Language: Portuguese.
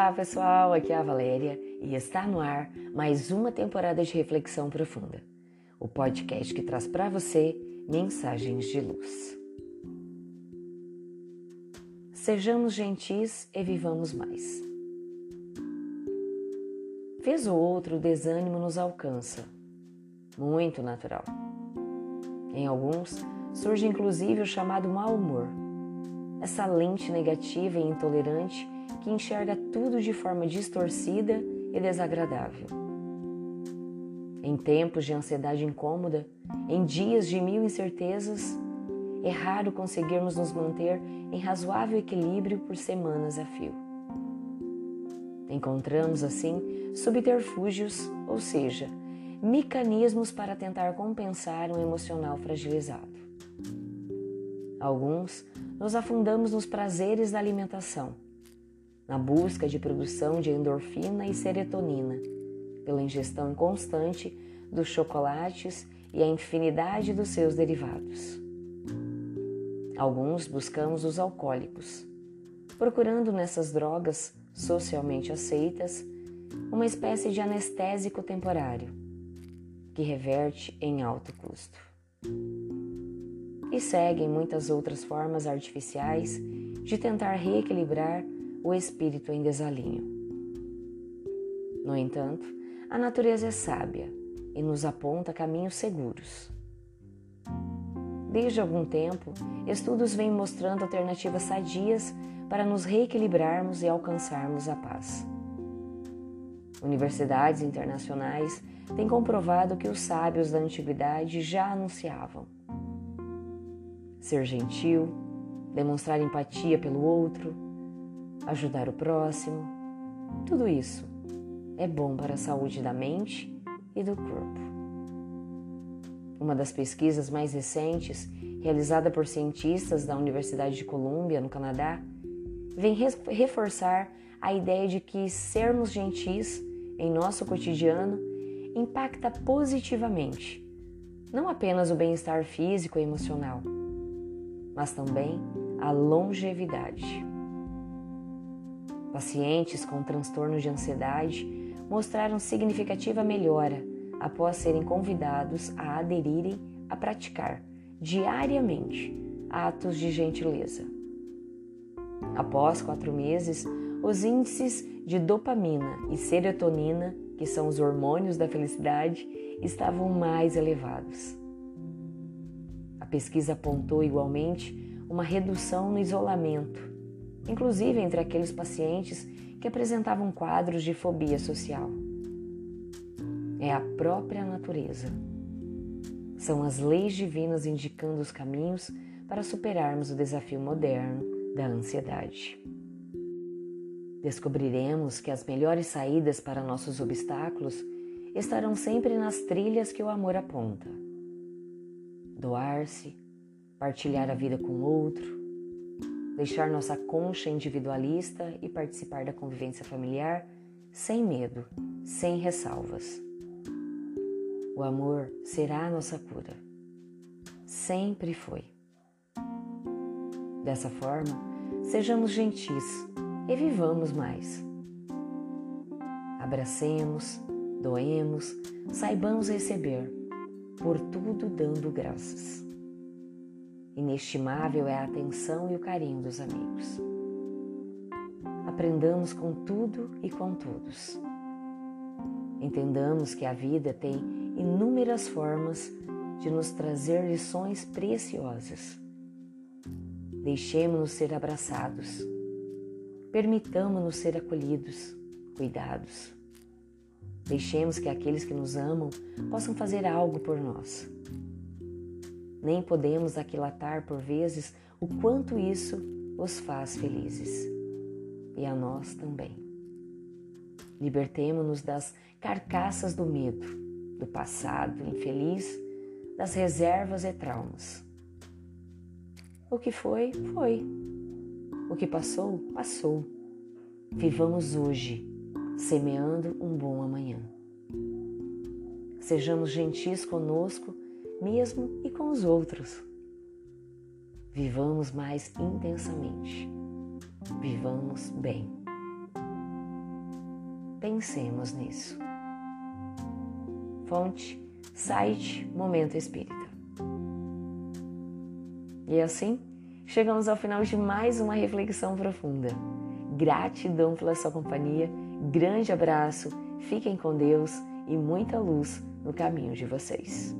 Olá pessoal, aqui é a Valéria e está no ar mais uma temporada de Reflexão Profunda, o podcast que traz para você mensagens de luz. Sejamos gentis e vivamos mais. Vez ou outro, o desânimo nos alcança, muito natural. Em alguns, surge inclusive o chamado mau humor, essa lente negativa e intolerante que enxerga tudo de forma distorcida e desagradável. Em tempos de ansiedade incômoda, em dias de mil incertezas, é raro conseguirmos nos manter em razoável equilíbrio por semanas a fio. Encontramos, assim, subterfúgios, ou seja, mecanismos para tentar compensar um emocional fragilizado. Alguns nos afundamos nos prazeres da alimentação na busca de produção de endorfina e serotonina, pela ingestão constante dos chocolates e a infinidade dos seus derivados. Alguns buscamos os alcoólicos, procurando nessas drogas socialmente aceitas uma espécie de anestésico temporário que reverte em alto custo. E seguem muitas outras formas artificiais de tentar reequilibrar o espírito em desalinho. No entanto, a natureza é sábia e nos aponta caminhos seguros. Desde algum tempo, estudos vêm mostrando alternativas sadias para nos reequilibrarmos e alcançarmos a paz. Universidades internacionais têm comprovado que os sábios da antiguidade já anunciavam. Ser gentil, demonstrar empatia pelo outro, ajudar o próximo, tudo isso é bom para a saúde da mente e do corpo. Uma das pesquisas mais recentes, realizada por cientistas da Universidade de Columbia, no Canadá, vem reforçar a ideia de que sermos gentis em nosso cotidiano impacta positivamente não apenas o bem-estar físico e emocional, mas também a longevidade. Pacientes com transtornos de ansiedade mostraram significativa melhora após serem convidados a aderirem a praticar diariamente atos de gentileza. Após quatro meses, os índices de dopamina e serotonina, que são os hormônios da felicidade, estavam mais elevados. A pesquisa apontou igualmente uma redução no isolamento inclusive entre aqueles pacientes que apresentavam quadros de fobia social. É a própria natureza. São as leis divinas indicando os caminhos para superarmos o desafio moderno da ansiedade. Descobriremos que as melhores saídas para nossos obstáculos estarão sempre nas trilhas que o amor aponta. Doar-se, partilhar a vida com outro, deixar nossa concha individualista e participar da convivência familiar sem medo, sem ressalvas. O amor será a nossa cura. Sempre foi. Dessa forma, sejamos gentis e vivamos mais. Abracemos, doemos, saibamos receber, por tudo dando graças. Inestimável é a atenção e o carinho dos amigos. Aprendamos com tudo e com todos. Entendamos que a vida tem inúmeras formas de nos trazer lições preciosas. Deixemos-nos ser abraçados. Permitamos-nos ser acolhidos, cuidados. Deixemos que aqueles que nos amam possam fazer algo por nós nem podemos aquilatar por vezes o quanto isso os faz felizes. E a nós também. Libertemo-nos das carcaças do medo, do passado infeliz, das reservas e traumas. O que foi, foi. O que passou, passou. Vivamos hoje, semeando um bom amanhã. Sejamos gentis conosco mesmo e com os outros. Vivamos mais intensamente. Vivamos bem. Pensemos nisso. Fonte, site Momento Espírita. E assim, chegamos ao final de mais uma reflexão profunda. Gratidão pela sua companhia, grande abraço, fiquem com Deus e muita luz no caminho de vocês.